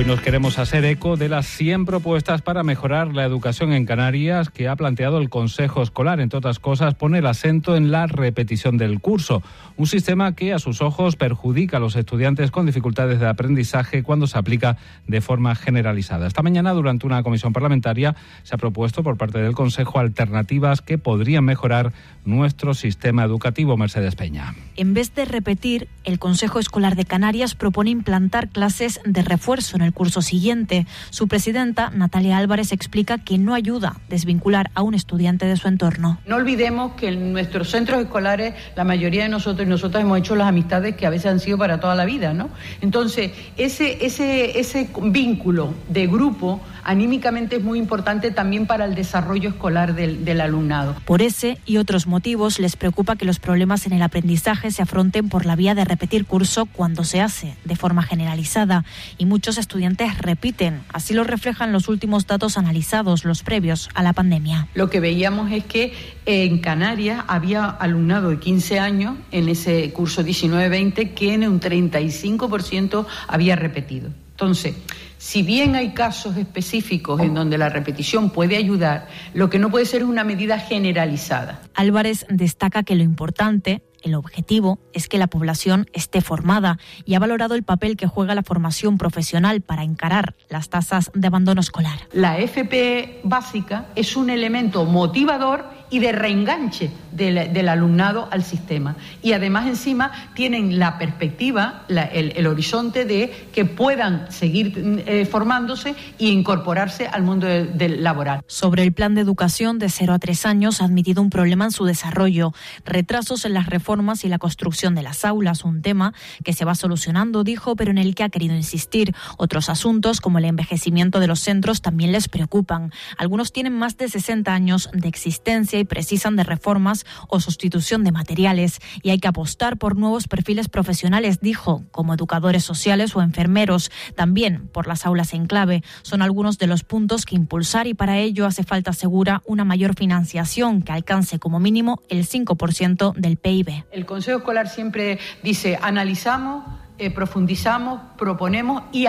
Hoy nos queremos hacer eco de las 100 propuestas para mejorar la educación en Canarias que ha planteado el Consejo Escolar. Entre otras cosas, pone el acento en la repetición del curso, un sistema que a sus ojos perjudica a los estudiantes con dificultades de aprendizaje cuando se aplica de forma generalizada. Esta mañana, durante una comisión parlamentaria, se ha propuesto por parte del Consejo alternativas que podrían mejorar nuestro sistema educativo. Mercedes Peña. En vez de repetir, el Consejo Escolar de Canarias propone implantar clases de refuerzo en el curso siguiente. Su presidenta, Natalia Álvarez, explica que no ayuda desvincular a un estudiante de su entorno. No olvidemos que en nuestros centros escolares la mayoría de nosotros y nosotras hemos hecho las amistades que a veces han sido para toda la vida, ¿no? Entonces, ese, ese, ese vínculo de grupo anímicamente es muy importante también para el desarrollo escolar del, del, alumnado. Por ese y otros motivos les preocupa que los problemas en el aprendizaje se afronten por la vía de repetir curso cuando se hace de forma generalizada y muchos estudiantes repiten. Así lo reflejan los últimos datos analizados, los previos a la pandemia. Lo que veíamos es que en Canarias había alumnado de 15 años en ese curso 19-20 que en un 35% había repetido. Entonces, si bien hay casos específicos en donde la repetición puede ayudar, lo que no puede ser es una medida generalizada. Álvarez destaca que lo importante el objetivo es que la población esté formada y ha valorado el papel que juega la formación profesional para encarar las tasas de abandono escolar. La FP básica es un elemento motivador y de reenganche del, del, alumnado al sistema. Y además encima tienen la perspectiva, el, el, horizonte de que puedan seguir eh, formándose e incorporarse al mundo del de laboral. Sobre el plan de educación de 0 a 3 años ha admitido un problema en su desarrollo, retrasos en las reformas y la construcción de las aulas, un tema que se va solucionando, dijo, pero en el que ha querido insistir. Otros asuntos, como el envejecimiento de los centros, también les preocupan. Algunos tienen más de 60 años de existencia y precisan de reformas o sustitución de materiales y hay que apostar por nuevos perfiles profesionales, dijo, como educadores sociales o enfermeros, también por las aulas en clave. Son algunos de los puntos que impulsar y para ello hace falta segura una mayor financiación que alcance como mínimo el 5% del PIB. El Consejo Escolar siempre dice, analizamos, eh, profundizamos, proponemos y,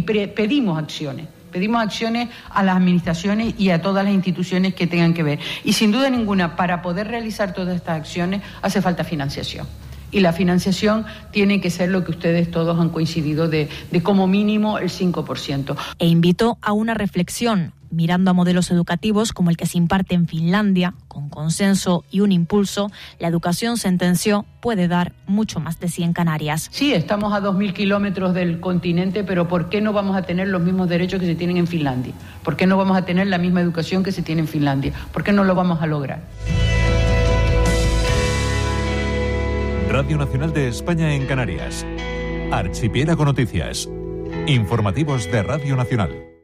pedimos acciones pedimos acciones a las administraciones y a todas las instituciones que tengan que ver. Y sin duda ninguna, para poder realizar todas estas acciones hace falta financiación. Y la financiación tiene que ser lo que ustedes todos han coincidido de, de como mínimo el 5%. E invitó a una reflexión mirando a modelos educativos como el que se imparte en Finlandia, con consenso y un impulso, la educación, sentenció, puede dar mucho más de 100 Canarias. Sí, estamos a 2.000 kilómetros del continente, pero ¿por qué no vamos a tener los mismos derechos que se tienen en Finlandia? ¿Por qué no vamos a tener la misma educación que se tiene en Finlandia? ¿Por qué no lo vamos a lograr? Radio Nacional de España en Canarias. Archipiélago Noticias. Informativos de Radio Nacional.